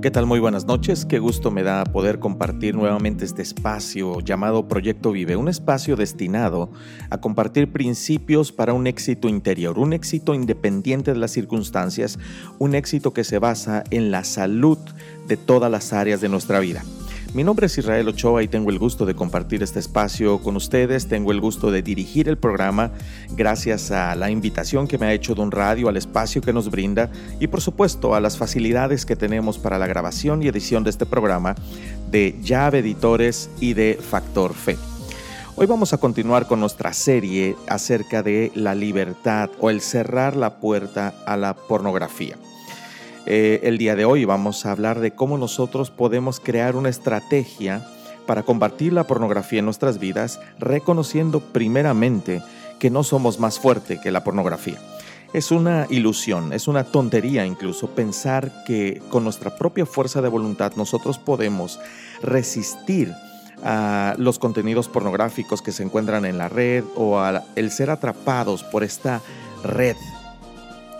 ¿Qué tal? Muy buenas noches. Qué gusto me da poder compartir nuevamente este espacio llamado Proyecto Vive, un espacio destinado a compartir principios para un éxito interior, un éxito independiente de las circunstancias, un éxito que se basa en la salud de todas las áreas de nuestra vida. Mi nombre es Israel Ochoa y tengo el gusto de compartir este espacio con ustedes. Tengo el gusto de dirigir el programa gracias a la invitación que me ha hecho Don Radio, al espacio que nos brinda y por supuesto a las facilidades que tenemos para la grabación y edición de este programa de Llave Editores y de Factor Fe. Hoy vamos a continuar con nuestra serie acerca de la libertad o el cerrar la puerta a la pornografía. Eh, el día de hoy vamos a hablar de cómo nosotros podemos crear una estrategia para combatir la pornografía en nuestras vidas, reconociendo primeramente que no somos más fuerte que la pornografía. Es una ilusión, es una tontería incluso pensar que con nuestra propia fuerza de voluntad nosotros podemos resistir a los contenidos pornográficos que se encuentran en la red o al ser atrapados por esta red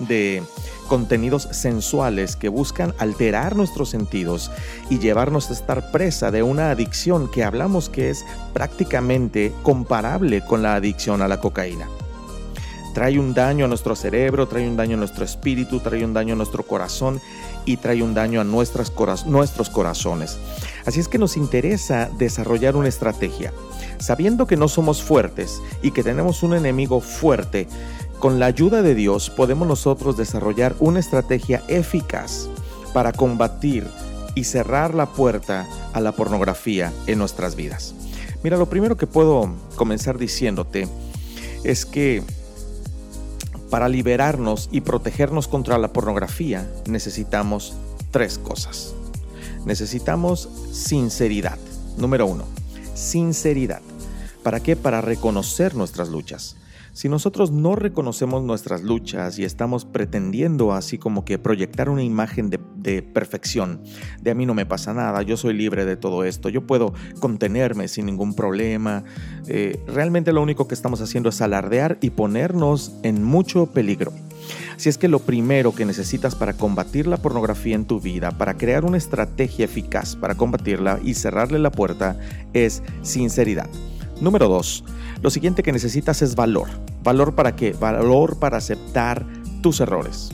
de contenidos sensuales que buscan alterar nuestros sentidos y llevarnos a estar presa de una adicción que hablamos que es prácticamente comparable con la adicción a la cocaína. Trae un daño a nuestro cerebro, trae un daño a nuestro espíritu, trae un daño a nuestro corazón y trae un daño a nuestros corazones. Así es que nos interesa desarrollar una estrategia, sabiendo que no somos fuertes y que tenemos un enemigo fuerte con la ayuda de Dios podemos nosotros desarrollar una estrategia eficaz para combatir y cerrar la puerta a la pornografía en nuestras vidas. Mira, lo primero que puedo comenzar diciéndote es que para liberarnos y protegernos contra la pornografía necesitamos tres cosas. Necesitamos sinceridad. Número uno, sinceridad. ¿Para qué? Para reconocer nuestras luchas. Si nosotros no reconocemos nuestras luchas y estamos pretendiendo así como que proyectar una imagen de, perfección, de a mí no me pasa nada, yo soy libre de todo esto, yo puedo contenerme sin ningún problema, eh, realmente lo único que estamos haciendo es alardear y ponernos en mucho peligro. Así es que lo primero que necesitas para combatir la pornografía en tu vida, para crear una estrategia eficaz para combatirla y cerrarle la puerta, es sinceridad. Número dos, lo siguiente que necesitas es valor. ¿Valor para qué? Valor para aceptar tus errores.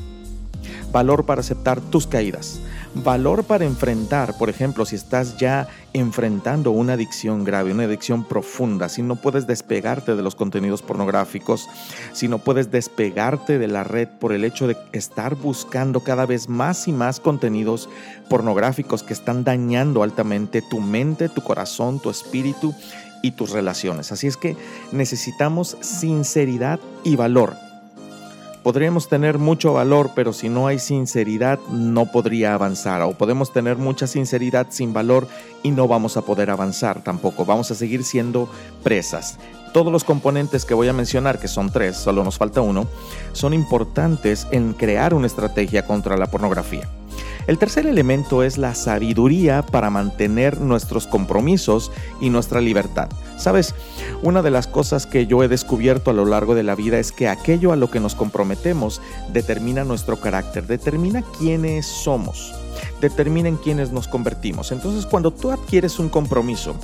Valor para aceptar tus caídas. Valor para enfrentar, por ejemplo, si estás ya enfrentando una adicción grave, una adicción profunda, si no puedes despegarte de los contenidos pornográficos, si no puedes despegarte de la red por el hecho de estar buscando cada vez más y más contenidos pornográficos que están dañando altamente tu mente, tu corazón, tu espíritu y tus relaciones. Así es que necesitamos sinceridad y valor. Podríamos tener mucho valor, pero si no hay sinceridad no podría avanzar. O podemos tener mucha sinceridad sin valor y no vamos a poder avanzar tampoco. Vamos a seguir siendo presas. Todos los componentes que voy a mencionar, que son tres, solo nos falta uno, son importantes en crear una estrategia contra la pornografía. El tercer elemento es la sabiduría para mantener nuestros compromisos y nuestra libertad. Sabes, una de las cosas que yo he descubierto a lo largo de la vida es que aquello a lo que nos comprometemos determina nuestro carácter, determina quiénes somos determina en quiénes nos convertimos. Entonces, cuando tú adquieres un compromiso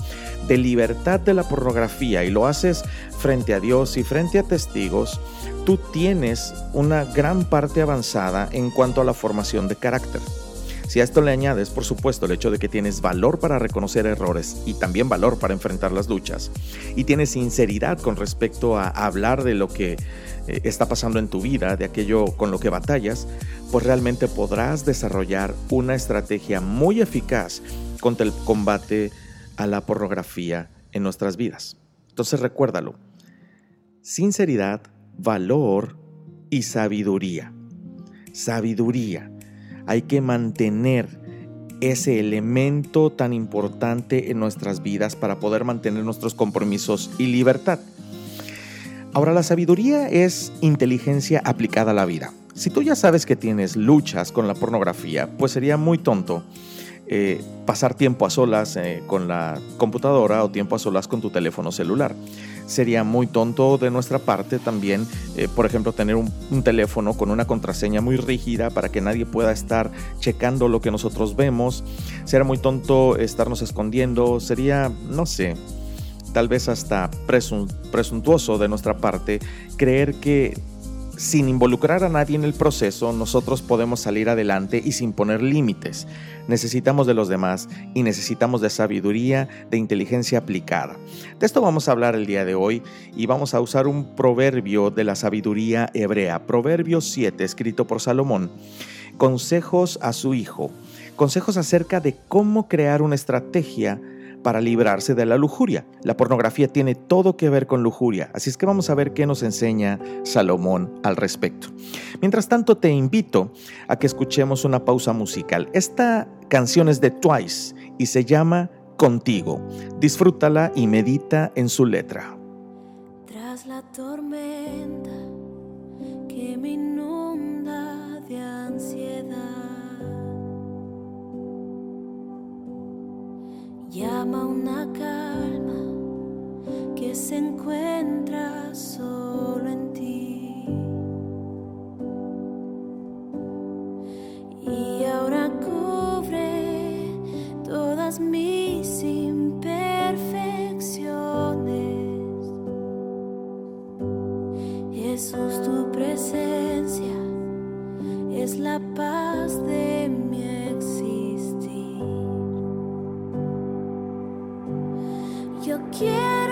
de libertad de la pornografía y lo haces frente a Dios y frente a testigos, tú tienes una gran parte avanzada en cuanto a la formación de carácter. Si a esto le añades, por supuesto, el hecho de que tienes valor para reconocer errores y también valor para enfrentar las luchas, y tienes sinceridad con respecto a hablar de lo que eh, está pasando en tu vida, de aquello con lo que batallas, pues realmente podrás desarrollar una estrategia muy eficaz contra el combate a la pornografía en nuestras vidas. Entonces recuérdalo, sinceridad, valor y sabiduría. Sabiduría hay que mantener ese elemento tan importante en nuestras vidas para poder mantener nuestros compromisos y libertad. Ahora, la sabiduría es inteligencia aplicada a la vida. Si tú ya sabes que tienes luchas con la pornografía, pues sería muy tonto eh, pasar tiempo a solas eh, con la computadora o tiempo a solas con tu teléfono celular. Sería muy tonto de nuestra parte también, eh, por ejemplo, tener un, un, teléfono con una contraseña muy rígida para que nadie pueda estar checando lo que nosotros vemos. Sería muy tonto estarnos escondiendo. Sería, no sé, tal vez hasta presuntuoso de nuestra parte creer que sin involucrar a nadie en el proceso, nosotros podemos salir adelante y sin poner límites. Necesitamos de los demás y necesitamos de sabiduría, de inteligencia aplicada. De esto vamos a hablar el día de hoy y vamos a usar un proverbio de la sabiduría hebrea, Proverbio 7, escrito por Salomón. Consejos a su hijo. Consejos acerca de cómo crear una estrategia para librarse de la lujuria. La pornografía tiene todo que ver con lujuria, así es que vamos a ver qué nos enseña Salomón al respecto. Mientras tanto, te invito a que escuchemos una pausa musical. Esta canción es de Twice y se llama Contigo. Disfrútala y medita en su letra. Llama una calma que se encuentra solo en ti. Y ahora cubre todas mis imperfecciones. Jesús, tu presencia es la paz de mi Yo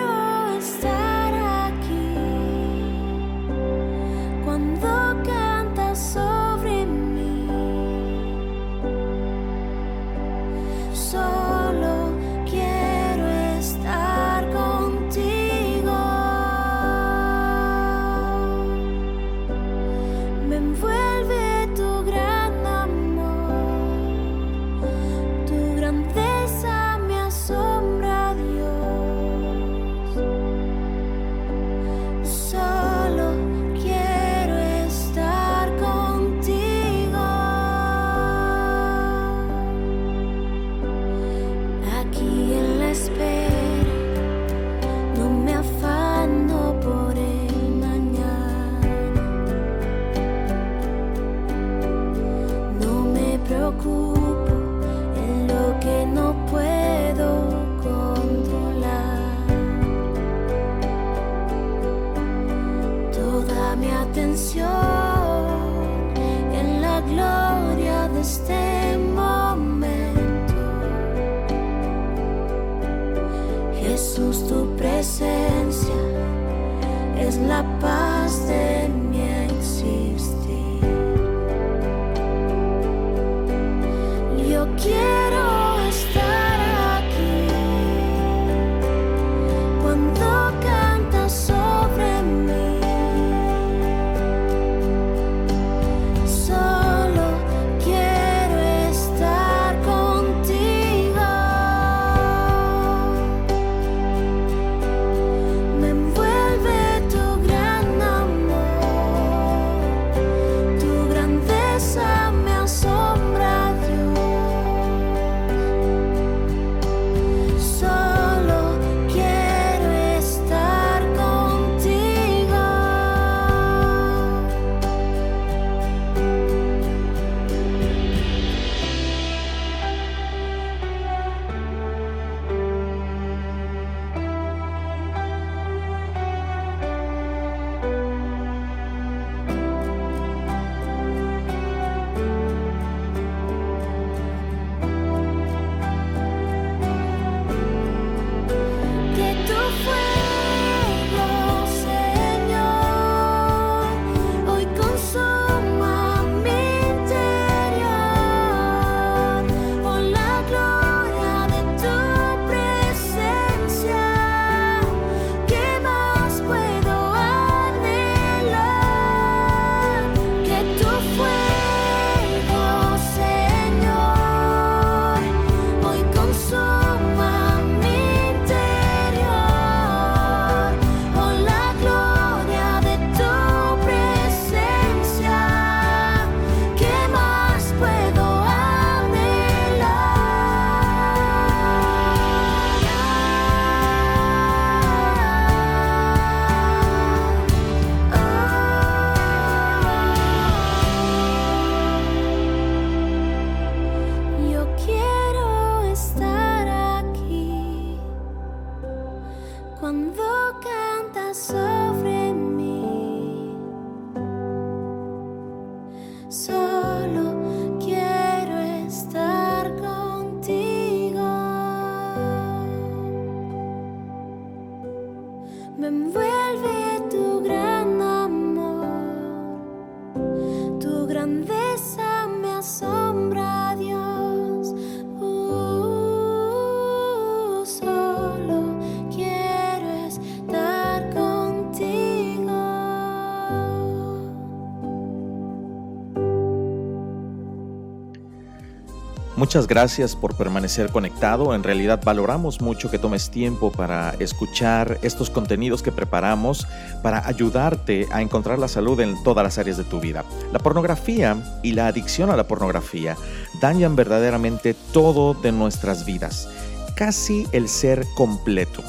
Muchas gracias por permanecer conectado. En realidad valoramos mucho que tomes tiempo para escuchar estos contenidos que preparamos para ayudarte a encontrar la salud en todas las áreas de tu vida. La pornografía y la adicción a la pornografía dañan verdaderamente todo de nuestras vidas, casi el ser completo.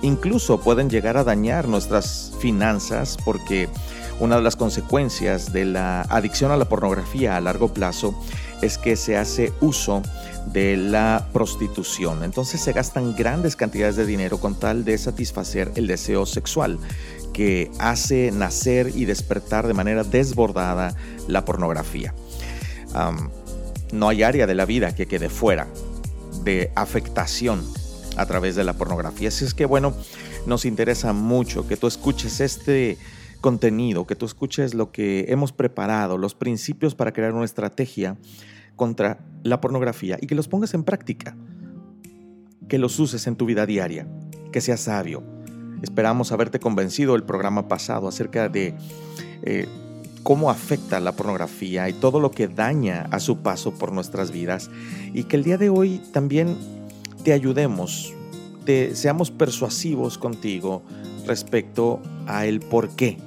Incluso pueden llegar a dañar nuestras finanzas porque una de las consecuencias de la adicción a la pornografía a largo plazo es que se hace uso de la prostitución. Entonces se gastan grandes cantidades de dinero con tal de satisfacer el deseo sexual que hace nacer y despertar de manera desbordada la pornografía. no hay área de la vida que quede fuera de afectación a través de la pornografía. Así es que bueno, nos interesa mucho que tú escuches este contenido, que tú escuches lo que hemos preparado, los principios para crear una estrategia contra la pornografía y que los pongas en práctica, que los uses en tu vida diaria, que seas sabio. Esperamos haberte convencido el programa pasado acerca de eh, cómo afecta la pornografía y todo lo que daña a su paso por nuestras vidas y que el día de hoy también te ayudemos, te, seamos persuasivos contigo respecto a el por qué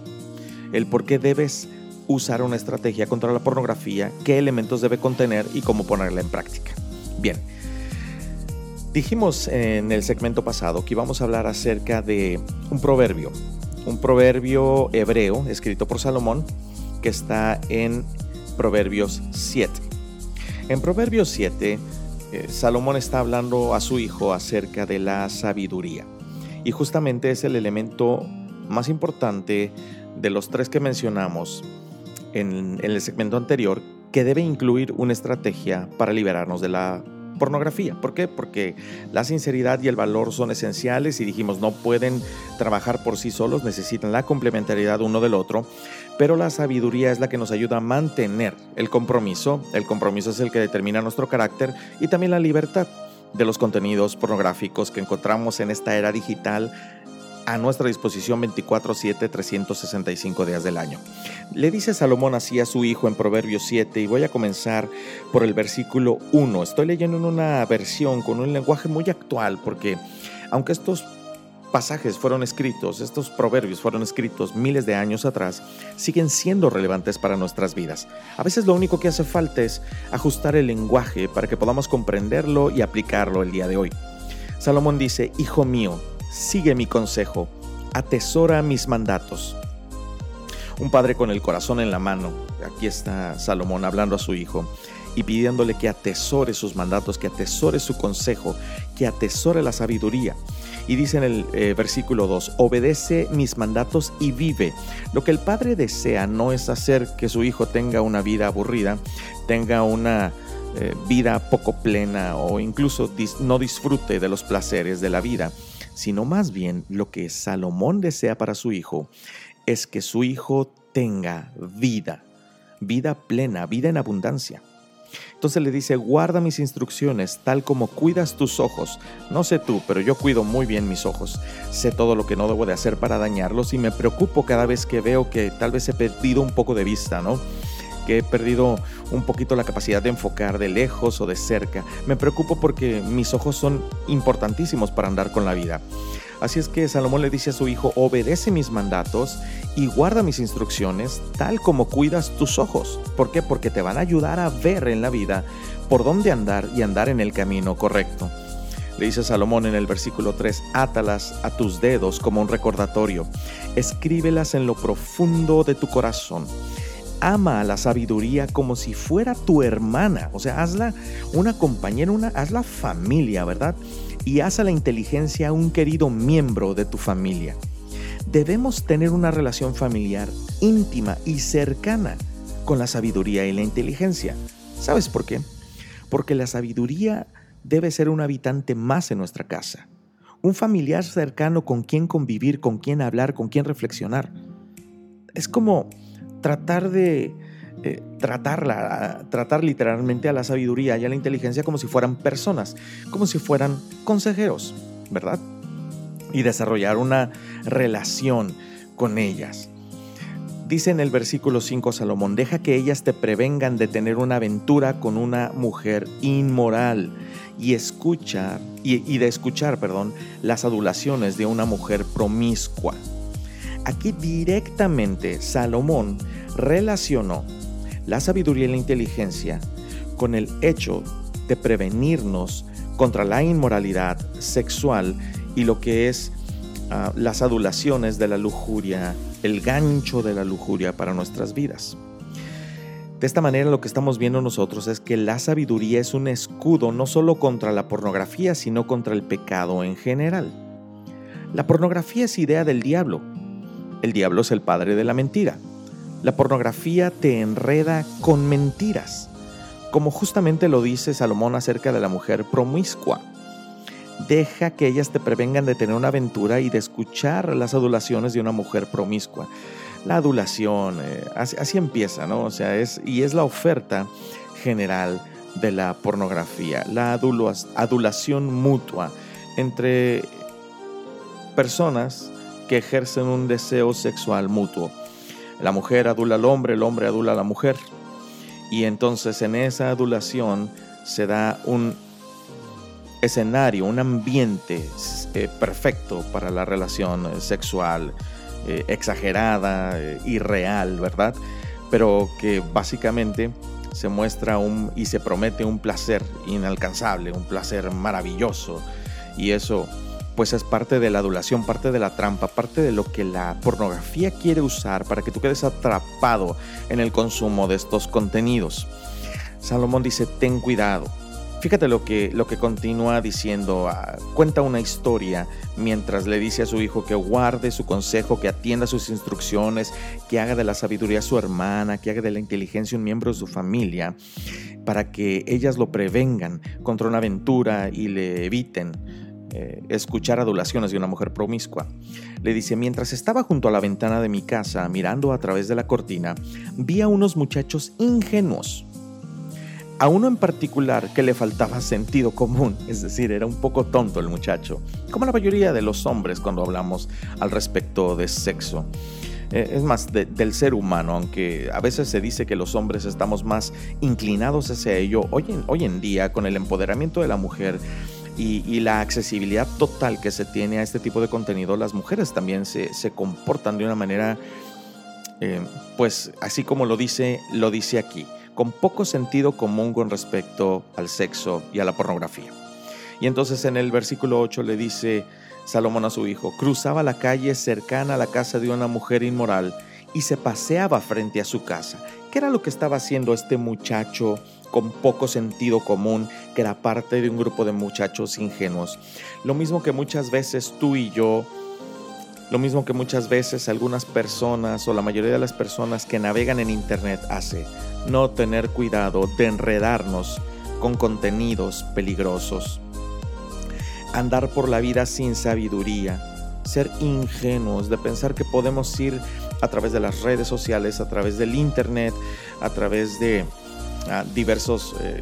el por qué debes usar una estrategia contra la pornografía, qué elementos debe contener y cómo ponerla en práctica. Bien, dijimos en el segmento pasado que íbamos a hablar acerca de un proverbio, un proverbio hebreo escrito por Salomón que está en Proverbios 7. En Proverbios 7, eh, Salomón está hablando a su hijo acerca de la sabiduría y justamente es el elemento más importante de los tres que mencionamos en, el segmento anterior que debe incluir una estrategia para liberarnos de la pornografía. ¿Por qué? Porque la sinceridad y el valor son esenciales y dijimos no pueden trabajar por sí solos, necesitan la complementariedad uno del otro, pero la sabiduría es la que nos ayuda a mantener el compromiso, el compromiso es el que determina nuestro carácter y también la libertad de los contenidos pornográficos que encontramos en esta era digital a nuestra disposición 24/7, 365 días del año. Le dice Salomón así a su hijo en Proverbios 7 y voy a comenzar por el versículo 1. Estoy leyendo en una versión con un lenguaje muy actual porque aunque estos pasajes fueron escritos, estos proverbios fueron escritos miles de años atrás, siguen siendo relevantes para nuestras vidas. A veces lo único que hace falta es ajustar el lenguaje para que podamos comprenderlo y aplicarlo el día de hoy. Salomón dice, Hijo mío, sigue mi consejo, atesora mis mandatos. Un padre con el corazón en la mano, aquí está Salomón hablando a su hijo y pidiéndole que atesore sus mandatos, que atesore su consejo, que atesore la sabiduría. Y dice en el eh, versículo 2, obedece mis mandatos y vive. Lo que el padre desea no es hacer que su hijo tenga una vida aburrida, tenga una eh, vida poco plena o incluso no disfrute de los placeres de la vida sino más bien lo que Salomón desea para su hijo es que su hijo tenga vida, vida plena, vida en abundancia. Entonces le dice, guarda mis instrucciones tal como cuidas tus ojos. No sé tú, pero yo cuido muy bien mis ojos. Sé todo lo que no debo de hacer para dañarlos y me preocupo cada vez que veo que tal vez he perdido un poco de vista, ¿no? Que he perdido un poquito la capacidad de enfocar de lejos o de cerca. Me preocupo porque mis ojos son importantísimos para andar con la vida. Así es que Salomón le dice a su hijo, obedece mis mandatos y guarda mis instrucciones tal como cuidas tus ojos. ¿Por qué? Porque te van a ayudar a ver en la vida por dónde andar y andar en el camino correcto. Le dice Salomón en el versículo 3, átalas a tus dedos como un recordatorio, escríbelas en lo profundo de tu corazón ama a la sabiduría como si fuera tu hermana. O sea, hazla una compañera, una, hazla familia, ¿verdad? Y haz a la inteligencia un querido miembro de tu familia. Debemos tener una relación familiar íntima y cercana con la sabiduría y la inteligencia. ¿Sabes por qué? Porque la sabiduría debe ser un habitante más en nuestra casa. Un familiar cercano con quien convivir, con quien hablar, con quien reflexionar. Es como tratar de eh, tratarla, tratar literalmente a la sabiduría y a la inteligencia como si fueran personas, como si fueran consejeros, ¿verdad? Y desarrollar una relación con ellas. Dice en el versículo 5 Salomón, deja que ellas te prevengan de tener una aventura con una mujer inmoral y escuchar y, de escuchar, perdón, las adulaciones de una mujer promiscua. Aquí directamente Salomón relacionó la sabiduría y la inteligencia con el hecho de prevenirnos contra la inmoralidad sexual y lo que es ah, las adulaciones de la lujuria, el gancho de la lujuria para nuestras vidas. De esta manera lo que estamos viendo nosotros es que la sabiduría es un escudo no solo contra la pornografía, sino contra el pecado en general. La pornografía es idea del diablo. El diablo es el padre de la mentira. La pornografía te enreda con mentiras, como justamente lo dice Salomón acerca de la mujer promiscua. Deja que ellas te prevengan de tener una aventura y de escuchar las adulaciones de una mujer promiscua. La adulación, eh, así, empieza, ¿no? O sea, es, y es la oferta general de la pornografía, la adulación mutua entre personas que ejercen un deseo sexual mutuo. La mujer adula al hombre, el hombre adula a la mujer. Y entonces en esa adulación se da un escenario, un ambiente eh, perfecto para la relación eh, sexual, eh, exagerada, irreal, ¿verdad? Pero que básicamente se muestra un y se promete un placer inalcanzable, un placer maravilloso. Y eso pues es parte de la adulación, parte de la trampa, parte de lo que la pornografía quiere usar para que tú quedes atrapado en el consumo de estos contenidos. Salomón dice, ten cuidado, Fíjate lo que, lo que continúa diciendo, ah, cuenta una historia mientras le dice a su hijo que guarde su consejo, que atienda sus instrucciones, que haga de la sabiduría su hermana, que haga de la inteligencia un miembro de su familia, para que ellas lo prevengan contra una aventura y le eviten eh, escuchar adulaciones de una mujer promiscua. Le dice, mientras estaba junto a la ventana de mi casa mirando a través de la cortina, vi a unos muchachos ingenuos a uno en particular que le faltaba sentido común, es decir, era un poco tonto el muchacho, como la mayoría de los hombres cuando hablamos al respecto de sexo. Eh, es más, del ser humano, aunque a veces se dice que los hombres estamos más inclinados hacia ello, hoy en, hoy en día con el empoderamiento de la mujer, y, la accesibilidad total que se tiene a este tipo de contenido, las mujeres también se, comportan de una manera, eh, pues así como lo dice, lo dice aquí con poco sentido común con respecto al sexo y a la pornografía. Y entonces en el versículo 8 le dice Salomón a su hijo, cruzaba la calle cercana a la casa de una mujer inmoral y se paseaba frente a su casa. ¿Qué era lo que estaba haciendo este muchacho con poco sentido común, que era parte de un grupo de muchachos ingenuos? Lo mismo que muchas veces tú y yo lo mismo que muchas veces algunas personas o la mayoría de las personas que navegan en Internet hace, no tener cuidado de enredarnos con contenidos peligrosos. Andar por la vida sin sabiduría, ser ingenuos, de pensar que podemos ir a través de las redes sociales, a través del Internet, a través de ah, diversos... Eh,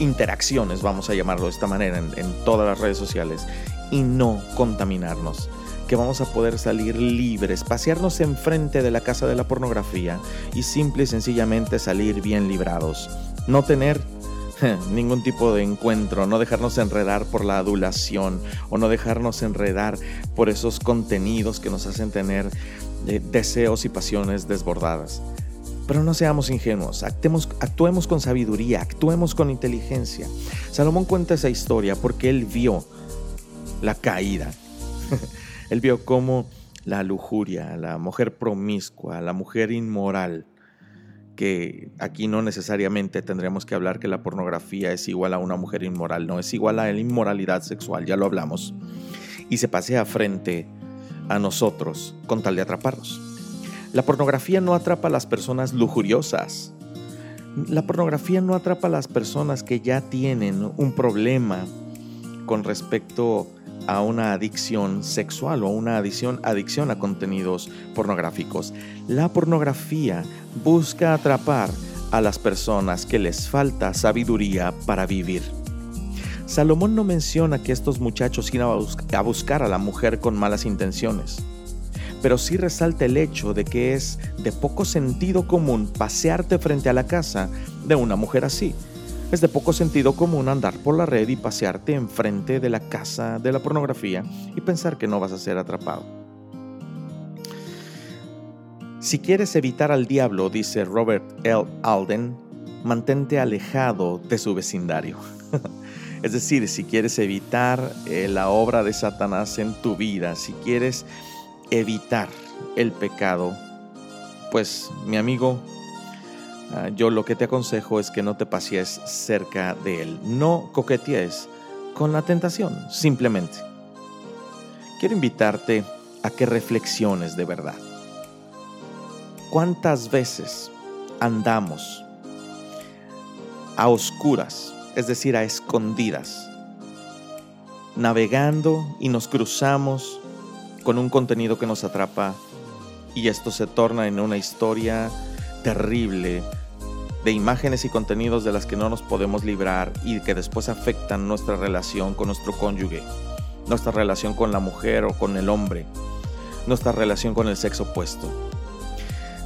interacciones, vamos a llamarlo de esta manera, en todas las redes sociales, y no contaminarnos que vamos a poder salir libres, pasearnos enfrente de la casa de la pornografía y simple y sencillamente salir bien librados. No tener ningún tipo de encuentro, no dejarnos enredar por la adulación o no dejarnos enredar por esos contenidos que nos hacen tener eh, deseos y pasiones desbordadas. Pero no seamos ingenuos, actuemos, con sabiduría, actuemos con inteligencia. Salomón cuenta esa historia porque él vio la caída. Él vio cómo la lujuria, la mujer promiscua, la mujer inmoral, que aquí no necesariamente tendríamos que hablar que la pornografía es igual a una mujer inmoral, no, es igual a la inmoralidad sexual, ya lo hablamos, y se pasea frente a nosotros con tal de atraparnos. La pornografía no atrapa a las personas lujuriosas. La pornografía no atrapa a las personas que ya tienen un problema con respecto a una adicción sexual o una adicción, adicción a contenidos pornográficos. La pornografía busca atrapar a las personas que les falta sabiduría para vivir. Salomón no menciona que estos muchachos iban a buscar a la mujer con malas intenciones, pero sí resalta el hecho de que es de poco sentido común pasearte frente a la casa de una mujer así. Es de poco sentido común andar por la red y pasearte enfrente de la casa de la pornografía y pensar que no vas a ser atrapado. Si quieres evitar al diablo, dice Robert L. Alden, mantente alejado de su vecindario. es decir, si quieres evitar eh, la obra de Satanás en tu vida, si quieres evitar el pecado, pues mi amigo, ah, yo lo que te aconsejo es que no te pasees cerca de él, no coquetees con la tentación, simplemente. Quiero invitarte a que reflexiones de verdad. ¿Cuántas veces andamos a oscuras, es decir, a escondidas, navegando y nos cruzamos con un contenido que nos atrapa y esto se torna en una historia terrible de imágenes y contenidos de las que no nos podemos librar y que después afectan nuestra relación con nuestro cónyuge, nuestra relación con la mujer o con el hombre, nuestra relación con el sexo opuesto.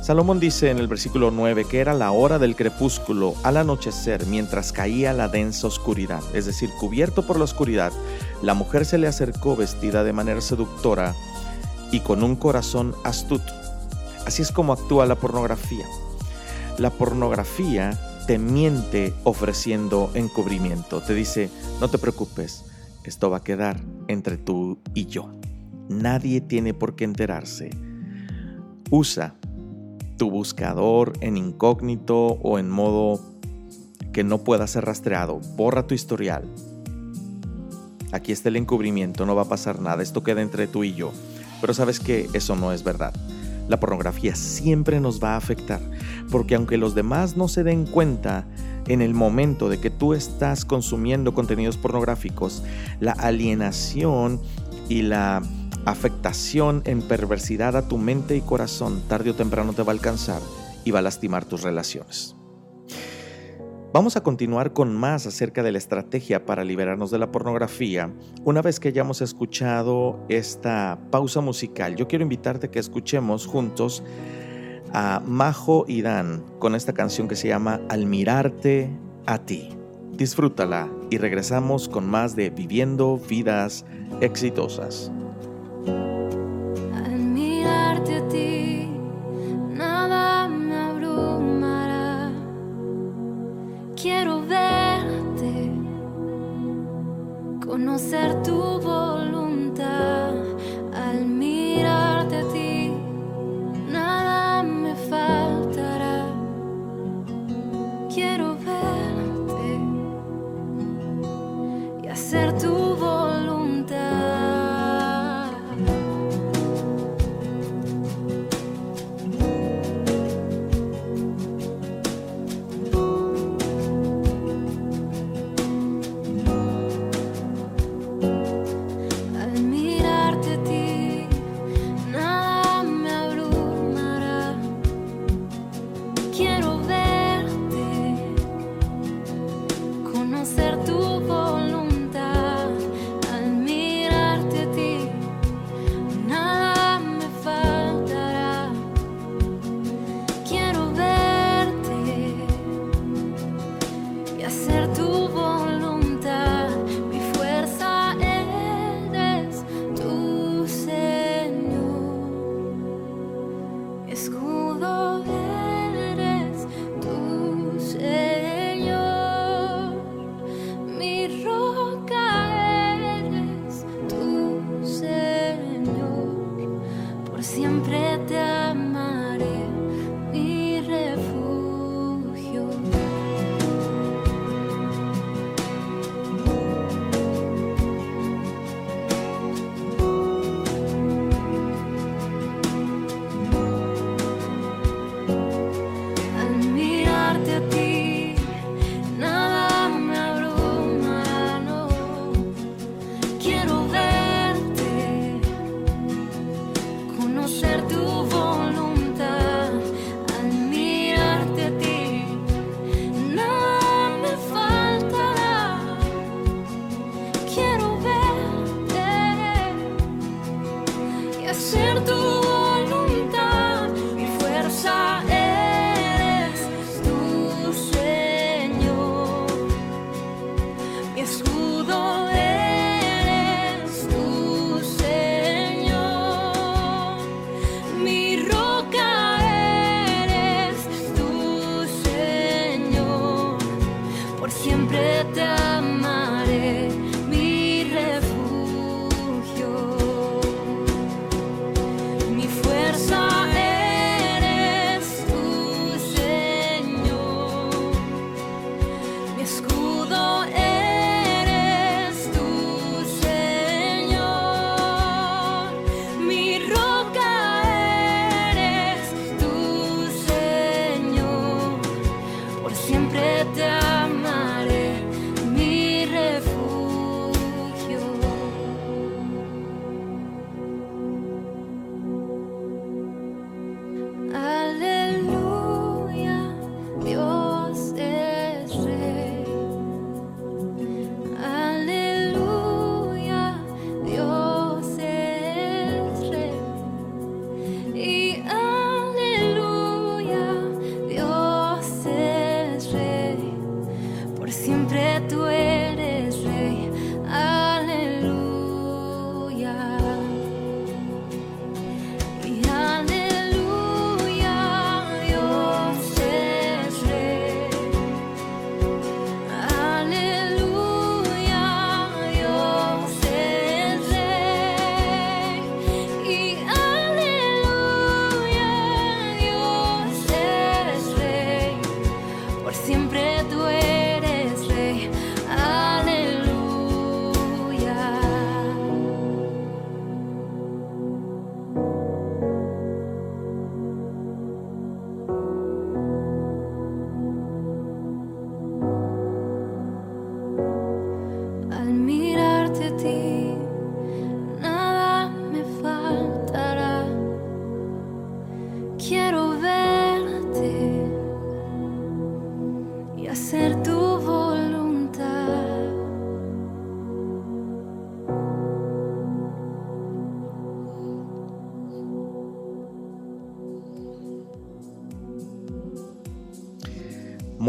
Salomón dice en el versículo 9 que era la hora del crepúsculo al anochecer mientras caía la densa oscuridad, es decir, cubierto por la oscuridad, la mujer se le acercó vestida de manera seductora y con un corazón astuto. Así es como actúa la pornografía. La pornografía te miente ofreciendo encubrimiento, te dice, no te preocupes, esto va a quedar entre tú y yo. Nadie tiene por qué enterarse. Usa tu buscador en incógnito o en modo que no pueda ser rastreado. Borra tu historial. Aquí está el encubrimiento, no va a pasar nada, esto queda entre tú y yo. Pero sabes que eso no es verdad. La pornografía siempre nos va a afectar, porque aunque los demás no se den cuenta en el momento de que tú estás consumiendo contenidos pornográficos, la alienación y la afectación en perversidad a tu mente y corazón tarde o temprano te va a alcanzar y va a lastimar tus relaciones. Vamos a continuar con más acerca de la estrategia para liberarnos de la pornografía. Una vez que hayamos escuchado esta pausa musical, yo quiero invitarte a que escuchemos juntos a Majo y Dan con esta canción que se llama Al mirarte a ti. Disfrútala y regresamos con más de Viviendo vidas exitosas. conocer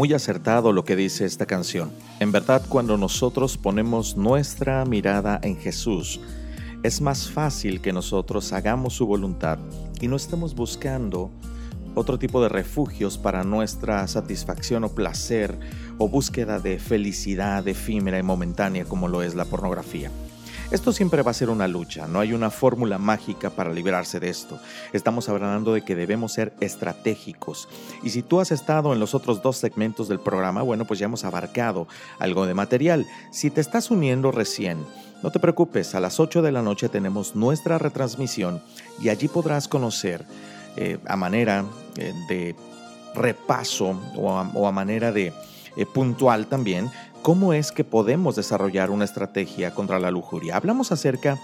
Muy acertado lo que dice esta canción. En verdad, cuando nosotros ponemos nuestra mirada en Jesús, es más fácil que nosotros hagamos su voluntad y no estemos buscando otro tipo de refugios para nuestra satisfacción o placer o búsqueda de felicidad efímera y momentánea como lo es la pornografía. Esto siempre va a ser una lucha, no hay una fórmula mágica para librarse de esto. Estamos hablando de que debemos ser estratégicos. Y si tú has estado en los otros dos segmentos del programa, bueno, pues ya hemos abarcado algo de material. Si te estás uniendo recién, no te preocupes, a las 8 de la noche tenemos nuestra retransmisión y allí podrás conocer eh, a manera eh, de repaso o a, manera de eh, puntual también cómo es que podemos desarrollar una estrategia contra la lujuria. Hablamos acerca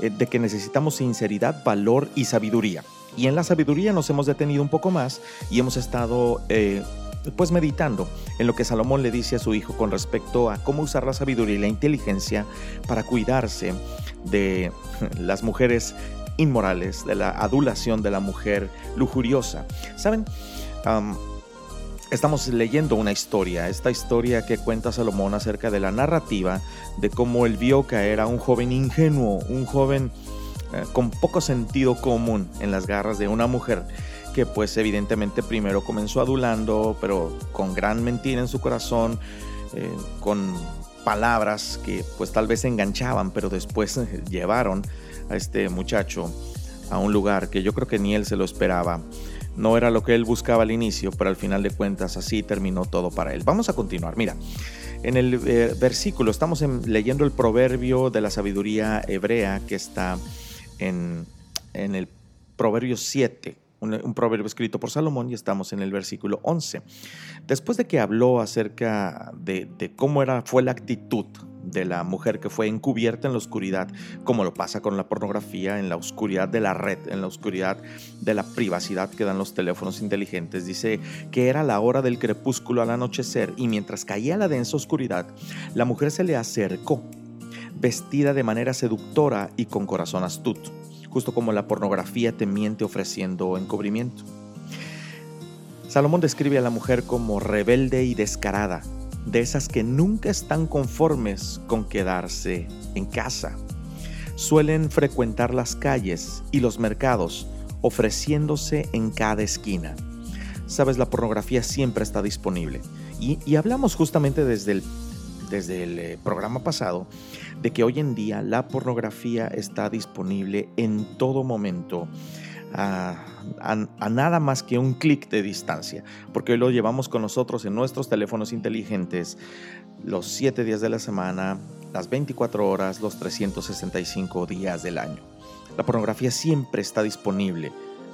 eh, de que necesitamos sinceridad, valor y sabiduría. Y en la sabiduría nos hemos detenido un poco más y hemos estado eh, pues meditando en lo que Salomón le dice a su hijo con respecto a cómo usar la sabiduría y la inteligencia para cuidarse de las mujeres inmorales, de la adulación de la mujer lujuriosa. ¿Saben? Am, Estamos leyendo una historia, esta historia que cuenta Salomón acerca de la narrativa de cómo él vio caer a un joven ingenuo, un joven eh, con poco sentido común en las garras de una mujer que pues evidentemente primero comenzó adulando, pero con gran mentira en su corazón, eh, con palabras que pues tal vez enganchaban, pero después llevaron a este muchacho a un lugar que yo creo que ni él se lo esperaba. No era lo que él buscaba al inicio, pero al final de cuentas así terminó todo para él. Vamos a continuar. Mira, en el eh, versículo estamos en- leyendo el proverbio de la sabiduría hebrea que está en, en el proverbio 7, un, proverbio escrito por Salomón y estamos en el versículo 11. Después de que habló acerca de, de cómo era, fue la actitud de la mujer que fue encubierta en la oscuridad, como lo pasa con la pornografía, en la oscuridad de la red, en la oscuridad de la privacidad que dan los teléfonos inteligentes. Dice que era la hora del crepúsculo al anochecer y mientras caía la densa oscuridad, la mujer se le acercó, vestida de manera seductora y con corazón astuto, justo como la pornografía te miente ofreciendo encubrimiento. Salomón describe a la mujer como rebelde y descarada, de esas que nunca están conformes con quedarse en casa. Suelen frecuentar las calles y los mercados, ofreciéndose en cada esquina. Sabes, la pornografía siempre está disponible. Y, hablamos justamente desde el, desde el eh, programa pasado de que hoy en día la pornografía está disponible en todo momento. A, nada más que un clic de distancia, porque hoy lo llevamos con nosotros en nuestros teléfonos inteligentes los 7 días de la semana, las 24 horas, los 365 días del año. La pornografía siempre está disponible,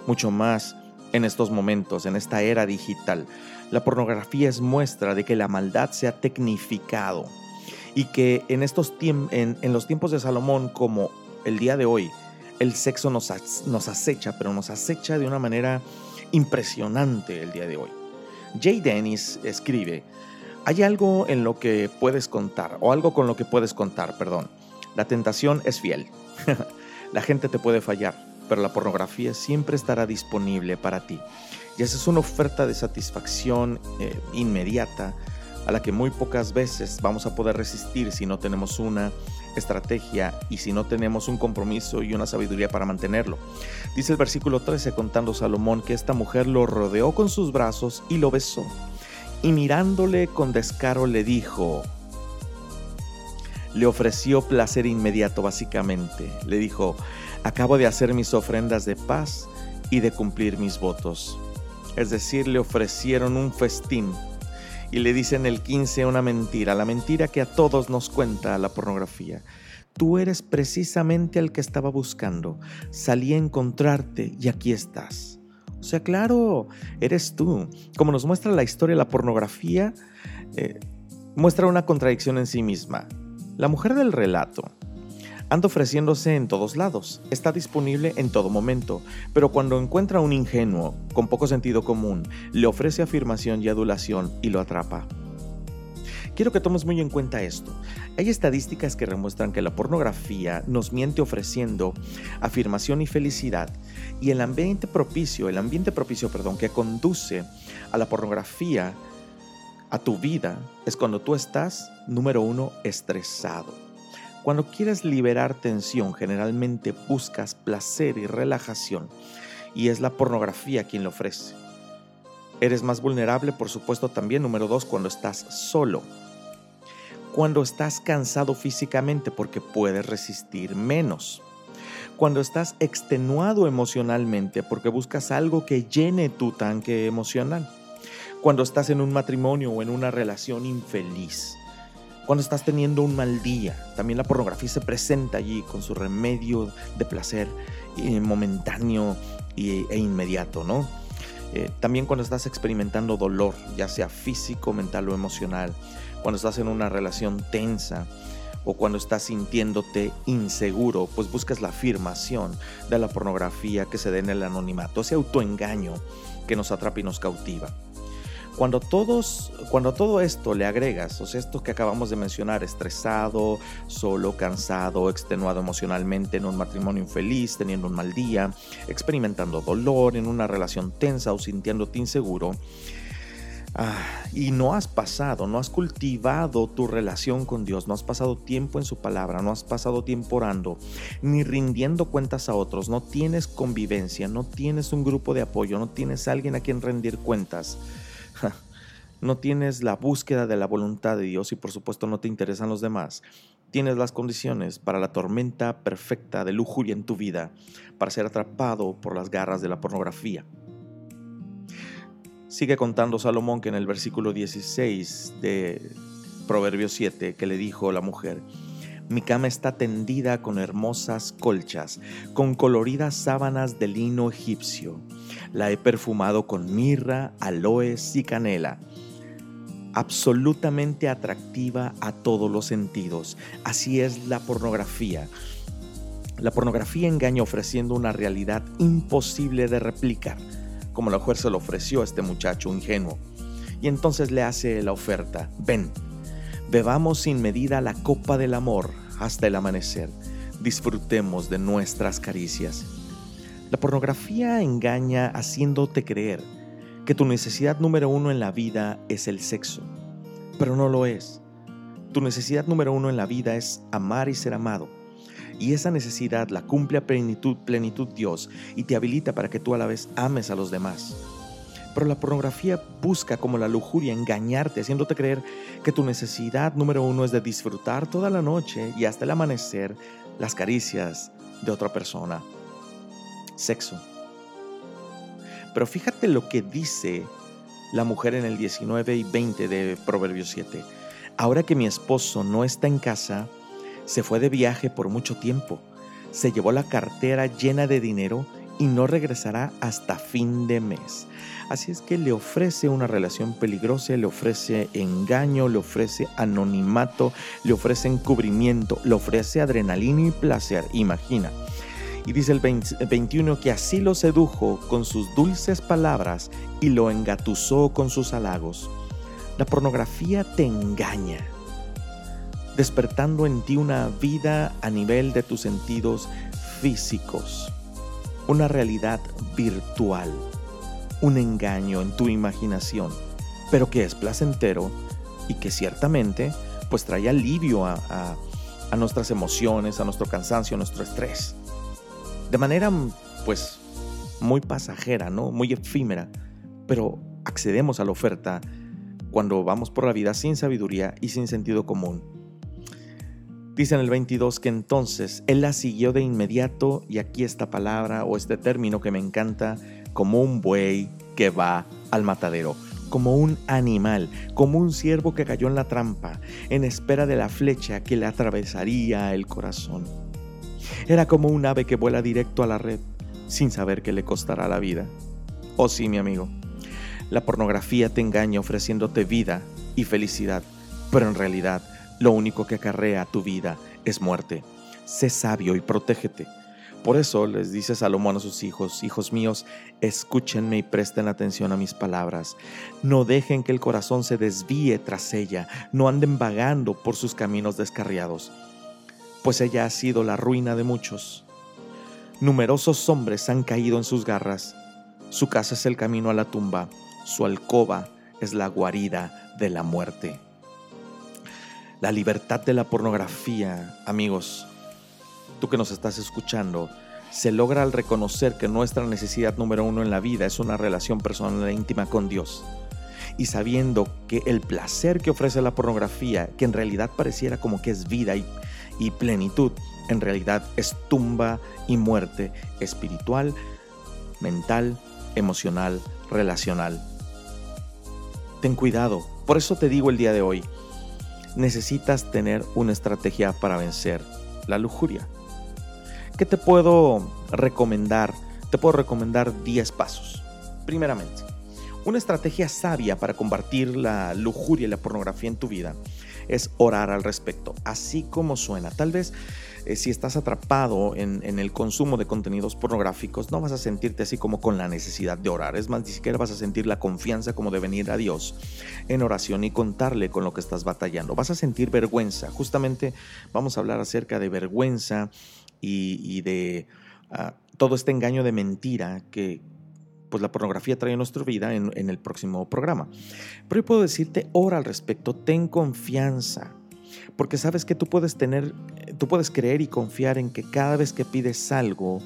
mucho más en estos momentos, en esta era digital. La pornografía es muestra de que la maldad se ha tecnificado y que en, estos en, en los tiempos de Salomón como el día de hoy, el sexo nos, nos acecha, pero nos acecha de una manera impresionante el día de hoy. Jay Dennis escribe, hay algo en lo que puedes contar, o algo con lo que puedes contar, perdón. La tentación es fiel. la gente te puede fallar, pero la pornografía siempre estará disponible para ti. Y esa es una oferta de satisfacción eh, inmediata a la que muy pocas veces vamos a poder resistir si no tenemos una estrategia y si no tenemos un compromiso y una sabiduría para mantenerlo. Dice el versículo 13 contando Salomón que esta mujer lo rodeó con sus brazos y lo besó. Y mirándole con descaro le dijo, le ofreció placer inmediato básicamente. Le dijo, acabo de hacer mis ofrendas de paz y de cumplir mis votos. Es decir, le ofrecieron un festín y le dicen el 15 una mentira, la mentira que a todos nos cuenta la pornografía. Tú eres precisamente el que estaba buscando. Salí a encontrarte y aquí estás. O sea, claro, eres tú. Como nos muestra la historia la pornografía, eh, muestra una contradicción en sí misma. La mujer del relato anda ofreciéndose en todos lados, está disponible en todo momento, pero cuando encuentra un ingenuo con poco sentido común, le ofrece afirmación y adulación y lo atrapa. Quiero que tomes muy en cuenta esto. Hay estadísticas que demuestran que la pornografía nos miente ofreciendo afirmación y felicidad y el ambiente propicio, el ambiente propicio, perdón, que conduce a la pornografía a tu vida es cuando tú estás, número uno, estresado cuando quieres liberar tensión, generalmente buscas placer y relajación, y es la pornografía quien lo ofrece. Eres más vulnerable, por supuesto, también, número dos, cuando estás solo. Cuando estás cansado físicamente porque puedes resistir menos. Cuando estás extenuado emocionalmente porque buscas algo que llene tu tanque emocional. Cuando estás en un matrimonio o en una relación infeliz cuando estás teniendo un mal día. También la pornografía se presenta allí con su remedio de placer eh, momentáneo e inmediato, ¿no? Eh, también cuando estás experimentando dolor, ya sea físico, mental o emocional, cuando estás en una relación tensa o cuando estás sintiéndote inseguro, pues buscas la afirmación de la pornografía que se dé en el anonimato, ese autoengaño que nos atrapa y nos cautiva. Cuando, todos, cuando todo esto le agregas, o sea, esto que acabamos de mencionar, estresado, solo, cansado, extenuado emocionalmente en un matrimonio infeliz, teniendo un mal día, experimentando dolor en una relación tensa o sintiéndote inseguro, ah, y no has pasado, no has cultivado tu relación con Dios, no has pasado tiempo en su palabra, no has pasado tiempo orando, ni rindiendo cuentas a otros, no tienes convivencia, no tienes un grupo de apoyo, no tienes alguien a quien rendir cuentas no tienes la búsqueda de la voluntad de Dios y por supuesto no te interesan los demás, tienes las condiciones para la tormenta perfecta de lujuria en tu vida, para ser atrapado por las garras de la pornografía. Sigue contando Salomón que en el versículo 16 de Proverbios 7 que le dijo la mujer, mi cama está tendida con hermosas colchas, con coloridas sábanas de lino egipcio. La he perfumado con mirra, aloes y canela. Absolutamente atractiva a todos los sentidos. Así es la pornografía. La pornografía engaña ofreciendo una realidad imposible de replicar, como la se lo ofreció a este muchacho ingenuo. Y entonces le hace la oferta, ven, Bebamos sin medida la copa del amor hasta el amanecer. Disfrutemos de nuestras caricias. La pornografía engaña haciéndote creer que tu necesidad número uno en la vida es el sexo. pero no lo es. Tu necesidad número uno en la vida es amar y ser amado. Y esa necesidad la cumple a plenitud, plenitud Dios y te habilita para que tú a la vez ames a los demás. Pero la pornografía busca como la lujuria engañarte, haciéndote creer que tu necesidad número uno es de disfrutar toda la noche y hasta el amanecer las caricias de otra persona. Sexo. Pero fíjate lo que dice la mujer en el 19 y 20 de Proverbios 7. Ahora que mi esposo no está en casa, se fue de viaje por mucho tiempo. Se llevó la cartera llena de dinero y no regresará hasta fin de mes. Así es que le ofrece una relación peligrosa, le ofrece engaño, le ofrece anonimato, le ofrece encubrimiento, le ofrece adrenalina y placer. Imagina. Y dice el 21 que así lo sedujo con sus dulces palabras y lo engatusó con sus halagos. La pornografía te engaña despertando en ti una vida a nivel de tus sentidos físicos, una realidad virtual, un engaño en tu imaginación, pero que es placentero y que ciertamente pues trae alivio a, a nuestras emociones, a nuestro cansancio, a nuestro estrés. De manera pues muy pasajera, ¿no? Muy efímera, pero accedemos a la oferta cuando vamos por la vida sin sabiduría y sin sentido común Dice en el 22 que entonces él la siguió de inmediato y aquí esta palabra o este término que me encanta, como un buey que va al matadero, como un animal, como un ciervo que cayó en la trampa, en espera de la flecha que le atravesaría el corazón. Era como un ave que vuela directo a la red, sin saber que le costará la vida. Oh sí, mi amigo, la pornografía te engaña ofreciéndote vida y felicidad, pero en realidad lo único que acarrea tu vida es muerte. Sé sabio y protégete. Por eso les dice Salomón a sus hijos, hijos míos, escúchenme y presten atención a mis palabras. No dejen que el corazón se desvíe tras ella, no anden vagando por sus caminos descarriados, pues ella ha sido la ruina de muchos. Numerosos hombres han caído en sus garras. Su casa es el camino a la tumba, su alcoba es la guarida de la muerte. La libertad de la pornografía, amigos, tú que nos estás escuchando, se logra al reconocer que nuestra necesidad número uno en la vida es una relación personal e íntima con Dios. Y sabiendo que el placer que ofrece la pornografía, que en realidad pareciera como que es vida y, y plenitud, en realidad es tumba y muerte espiritual, mental, emocional, relacional. Ten cuidado. Por eso te digo el día de hoy, necesitas tener una estrategia para vencer la lujuria. ¿Qué te puedo recomendar? Te puedo recomendar 10 pasos. Primeramente, una estrategia sabia para combatir la lujuria y la pornografía en tu vida es orar al respecto, así como suena. Tal vez eh, si estás atrapado en, el consumo de contenidos pornográficos, no vas a sentirte así como con la necesidad de orar. Es más, ni siquiera vas a sentir la confianza como de venir a Dios en oración y contarle con lo que estás batallando. Vas a sentir vergüenza. Justamente vamos a hablar acerca de vergüenza y, de uh, todo este engaño de mentira que, pues la pornografía trae en nuestra vida en, el próximo programa. Pero yo puedo decirte, ora al respecto, ten confianza. Porque sabes que tú puedes tener, tú puedes creer y confiar en que cada vez que pides algo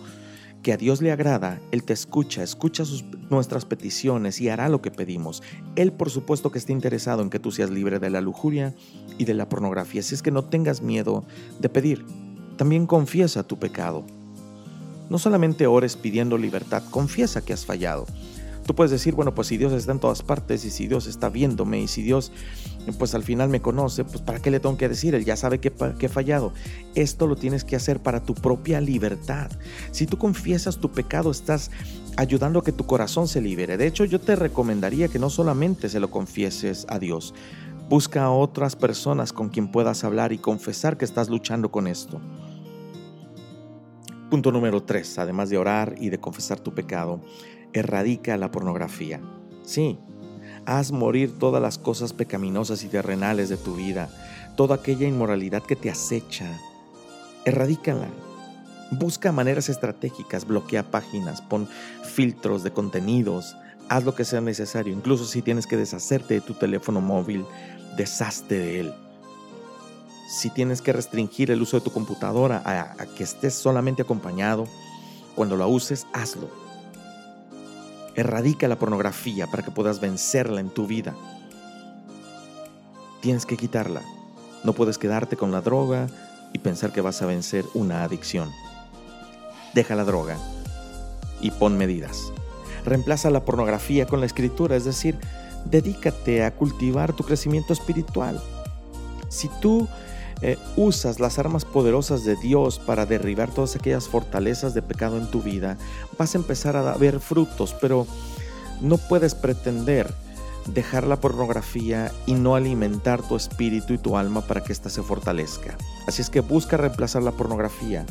que a Dios le agrada, Él te escucha, escucha nuestras peticiones y hará lo que pedimos. Él por supuesto que está interesado en que tú seas libre de la lujuria y de la pornografía. Así es que no tengas miedo de pedir. También confiesa tu pecado. No solamente ores pidiendo libertad, confiesa que has fallado. Tú puedes decir, bueno, pues si Dios está en todas partes y si Dios está viéndome y si Dios pues al final me conoce, pues ¿para qué le tengo que decir? Él ya sabe que, que he fallado. Esto lo tienes que hacer para tu propia libertad. Si tú confiesas tu pecado, estás ayudando a que tu corazón se libere. De hecho, yo te recomendaría que no solamente se lo confieses a Dios, busca a otras personas con quien puedas hablar y confesar que estás luchando con esto. Punto número 3, además de orar y de confesar tu pecado, erradica la pornografía. Sí, haz morir todas las cosas pecaminosas y terrenales de tu vida, toda aquella inmoralidad que te acecha. Erradícala. Busca maneras estratégicas, bloquea páginas, pon filtros de contenidos, haz lo que sea necesario. Incluso si tienes que deshacerte de tu teléfono móvil, deshazte de él. Si tienes que restringir el uso de tu computadora a, que estés solamente acompañado, cuando la uses, hazlo. Erradica la pornografía para que puedas vencerla en tu vida. Tienes que quitarla. No puedes quedarte con la droga y pensar que vas a vencer una adicción. Deja la droga y pon medidas. Reemplaza la pornografía con la escritura, es decir, dedícate a cultivar tu crecimiento espiritual. Si tú eh, usas las armas poderosas de Dios para derribar todas aquellas fortalezas de pecado en tu vida, vas a empezar a ver frutos, pero no puedes pretender dejar la pornografía y no alimentar tu espíritu y tu alma para que ésta se fortalezca. Así es que busca reemplazar la pornografía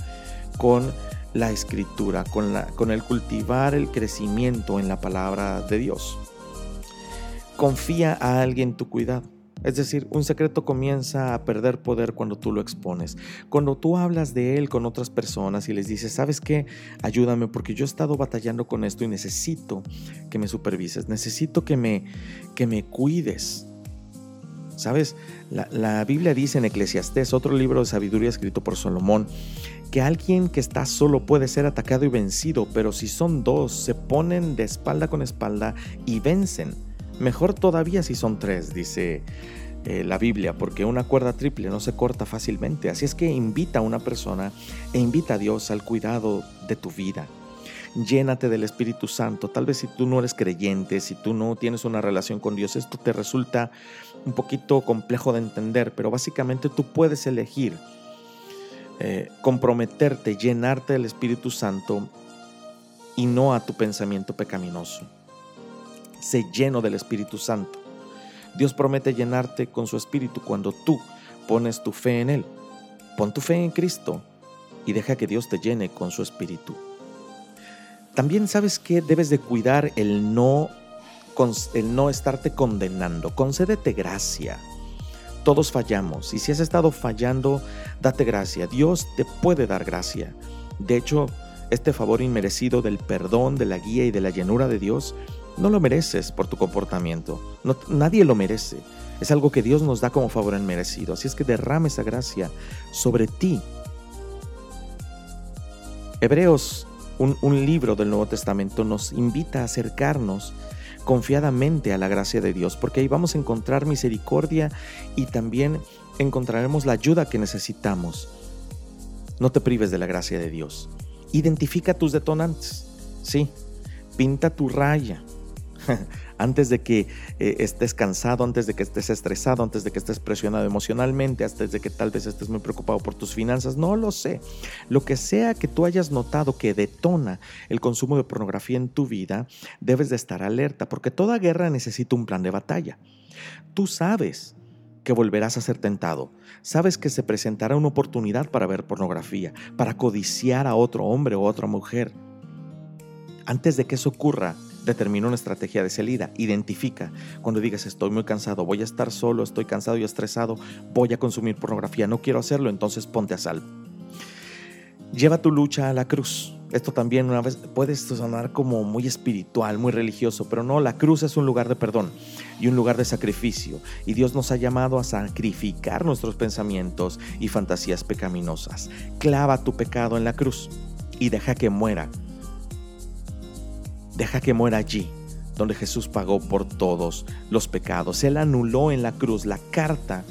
con la escritura, con, la, con el cultivar el crecimiento en la palabra de Dios. Confía a alguien tu cuidado. Es decir, un secreto comienza a perder poder cuando tú lo expones. Cuando tú hablas de él con otras personas y les dices, ¿sabes qué? Ayúdame porque yo he estado batallando con esto y necesito que me supervises, necesito que me, que me cuides. ¿Sabes? La, la Biblia dice en Eclesiastés, otro libro de sabiduría escrito por Salomón, que alguien que está solo puede ser atacado y vencido, pero si son dos, se ponen de espalda con espalda y vencen. Mejor todavía si son tres, dice eh, la Biblia, porque una cuerda triple no se corta fácilmente. Así es que invita a una persona e invita a Dios al cuidado de tu vida. Llénate del Espíritu Santo. Tal vez si tú no eres creyente, si tú no tienes una relación con Dios, esto te resulta un poquito complejo de entender, pero básicamente tú puedes elegir eh, comprometerte, llenarte del Espíritu Santo y no a tu pensamiento pecaminoso sé lleno del Espíritu Santo. Dios promete llenarte con su Espíritu cuando tú pones tu fe en Él. Pon tu fe en Cristo y deja que Dios te llene con su Espíritu. También sabes que debes de cuidar el no, el no estarte condenando. Concédete gracia. Todos fallamos y si has estado fallando, date gracia. Dios te puede dar gracia. De hecho, este favor inmerecido del perdón, de la guía y de la llenura de Dios no lo mereces por tu comportamiento. nadie lo merece. Es algo que Dios nos da como favor merecido. Así es que derrame esa gracia sobre ti. Hebreos, un, un libro del Nuevo Testamento, nos invita a acercarnos confiadamente a la gracia de Dios, porque ahí vamos a encontrar misericordia y también encontraremos la ayuda que necesitamos. No te prives de la gracia de Dios. Identifica tus detonantes. Sí, pinta tu raya. antes de que eh, estés cansado, antes de que estés estresado, antes de que estés presionado emocionalmente, antes de que tal vez estés muy preocupado por tus finanzas, no lo sé. Lo que sea que tú hayas notado que detona el consumo de pornografía en tu vida, debes de estar alerta, porque toda guerra necesita un plan de batalla. Tú sabes que volverás a ser tentado. Sabes que se presentará una oportunidad para ver pornografía, para codiciar a otro hombre o otra mujer. Antes de que eso ocurra, determina una estrategia de salida, identifica. Cuando digas estoy muy cansado, voy a estar solo, estoy cansado y estresado, voy a consumir pornografía, no quiero hacerlo, entonces ponte a salvo. Lleva tu lucha a la cruz. Esto también una vez puede sonar como muy espiritual, muy religioso, pero no, la cruz es un lugar de perdón y un lugar de sacrificio. Y Dios nos ha llamado a sacrificar nuestros pensamientos y fantasías pecaminosas. Clava tu pecado en la cruz y deja que muera Deja que muera allí, donde Jesús pagó por todos los pecados. Él anuló en la cruz la carta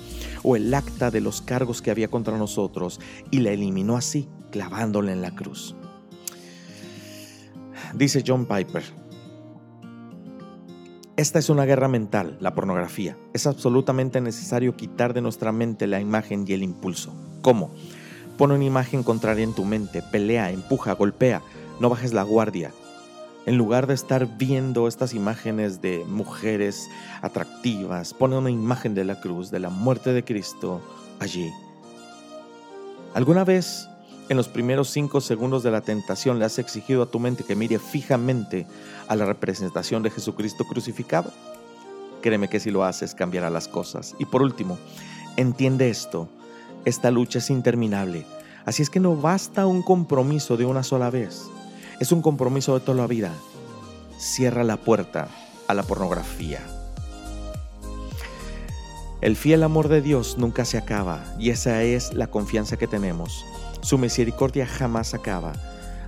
o el acta de los cargos que había contra nosotros y la eliminó así, clavándola en la cruz. Dice John Piper, esta es una guerra mental, la pornografía. Es absolutamente necesario quitar de nuestra mente la imagen y el impulso. ¿Cómo? Pone una imagen contraria en tu mente, pelea, empuja, golpea, no bajes la guardia, en lugar de estar viendo estas imágenes de mujeres atractivas, pone una imagen de la cruz, de la muerte de Cristo allí. ¿Alguna vez en los primeros cinco segundos de la tentación le has exigido a tu mente que mire fijamente a la representación de Jesucristo crucificado? Créeme que si lo haces cambiará las cosas. Y por último, entiende esto, esta lucha es interminable, así es que no basta un compromiso de una sola vez es un compromiso de toda la vida. cierra la puerta a la pornografía. El fiel amor de Dios nunca se acaba y esa es la confianza que tenemos. Su misericordia jamás acaba.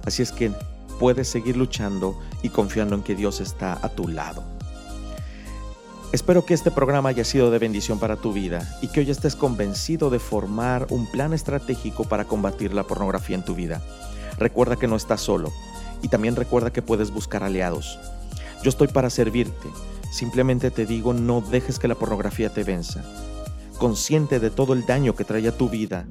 Así es que puedes seguir luchando y confiando en que Dios está a tu lado. Espero que este programa haya sido de bendición para tu vida y que hoy estés convencido de formar un plan estratégico para combatir la pornografía en tu vida. Recuerda que no estás solo y también recuerda que puedes buscar aliados. Yo estoy para servirte Simplemente te digo, no dejes que la pornografía te venza. Consciente de todo el daño que trae a tu vida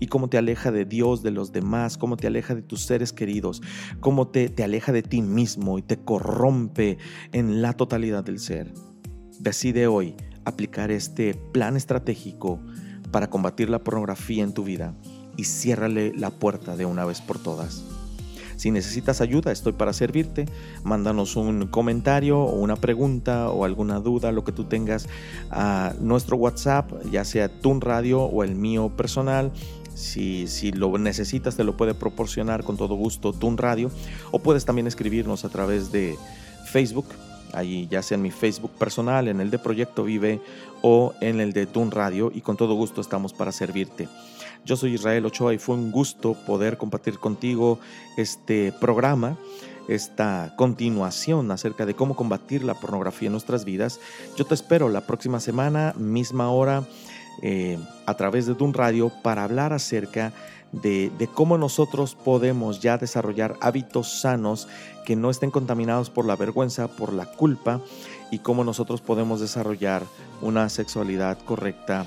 y cómo te aleja de Dios, de los demás, cómo te aleja de tus seres queridos, cómo te, te aleja de ti mismo y te corrompe en la totalidad del ser. Decide hoy aplicar este plan estratégico para combatir la pornografía en tu vida y ciérrale la puerta de una vez por todas. Si necesitas ayuda, estoy para servirte. Mándanos un comentario o una pregunta o alguna duda, lo que tú tengas a nuestro WhatsApp, ya sea Tun Radio o el mío personal. Si, si, lo necesitas, te lo puede proporcionar con todo gusto Tun Radio. O puedes también escribirnos a través de Facebook, ahí ya sea en mi Facebook personal, en el de Proyecto Vive o en el de Tun Radio. Y con todo gusto estamos para servirte. Yo soy Israel Ochoa y fue un gusto poder compartir contigo este programa, esta continuación acerca de cómo combatir la pornografía en nuestras vidas. Yo te espero la próxima semana, misma hora, eh, a través de un radio para hablar acerca de, de, cómo nosotros podemos ya desarrollar hábitos sanos que no estén contaminados por la vergüenza, por la culpa y cómo nosotros podemos desarrollar una sexualidad correcta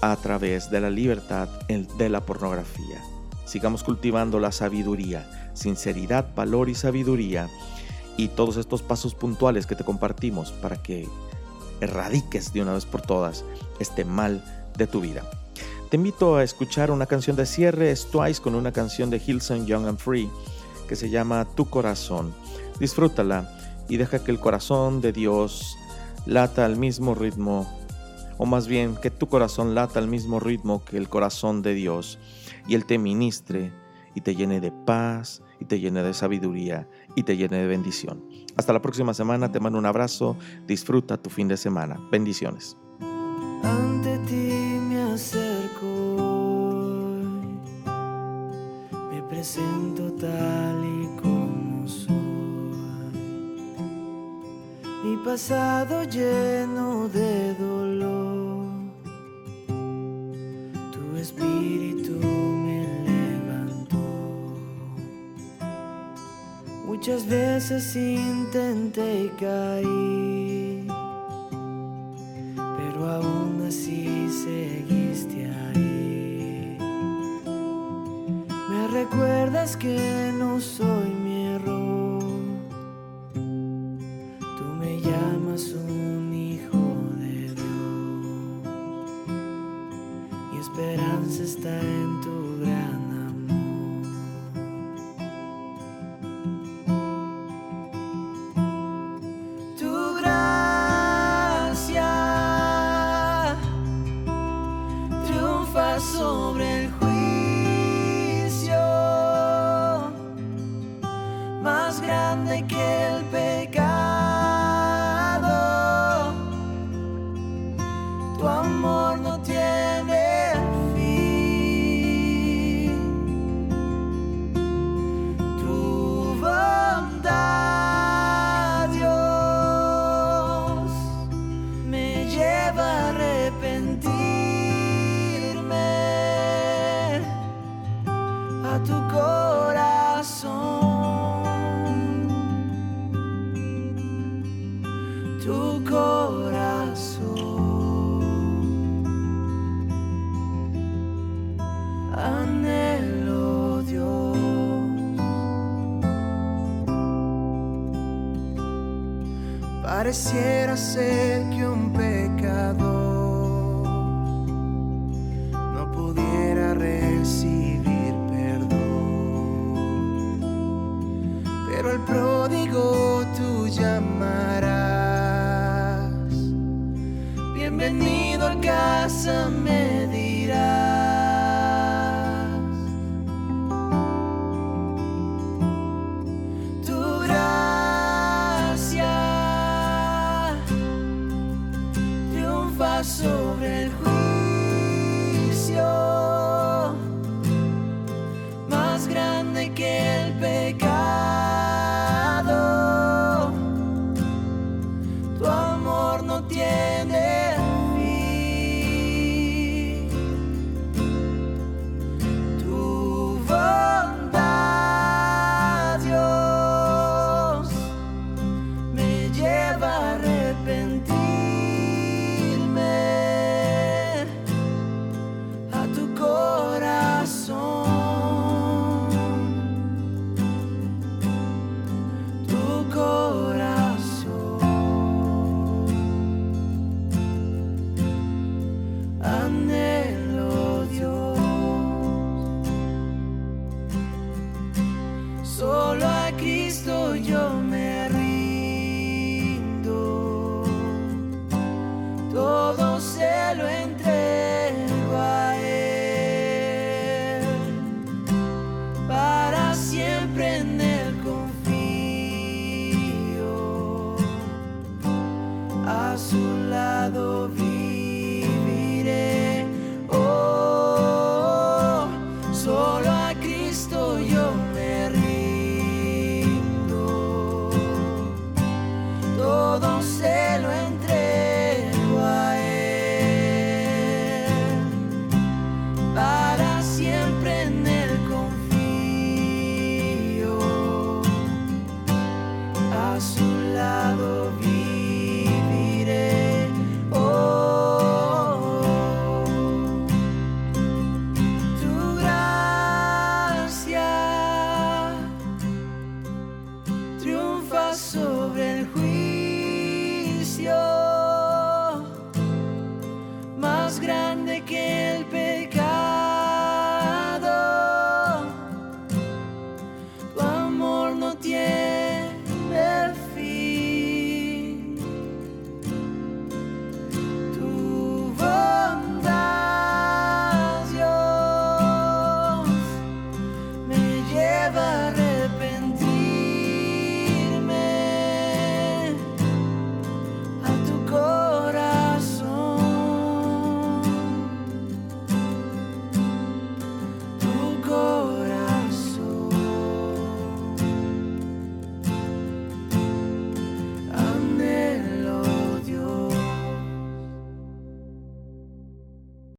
a través de la libertad de la pornografía. Sigamos cultivando la sabiduría, sinceridad, valor y sabiduría y todos estos pasos puntuales que te compartimos para que erradiques de una vez por todas este mal de tu vida. Te invito a escuchar una canción de cierre, es con una canción de Hilson Young and Free que se llama Tu corazón. Disfrútala y deja que el corazón de Dios lata al mismo ritmo o más bien que tu corazón lata al mismo ritmo que el corazón de Dios, y Él te ministre y te llene de paz, y te llene de sabiduría, y te llene de bendición. Hasta la próxima semana, te mando un abrazo, disfruta tu fin de semana. Bendiciones. Ante ti me acerco, me presento tal y como soy. Mi pasado lleno de dolor Muchas veces intenté caer, pero aún así seguiste ahí. Me recuerdas que no soy Pareciera ser que un pecador no pudiera recibir perdón, pero el pródigo tú llamarás. Bienvenido al casamento. aprender.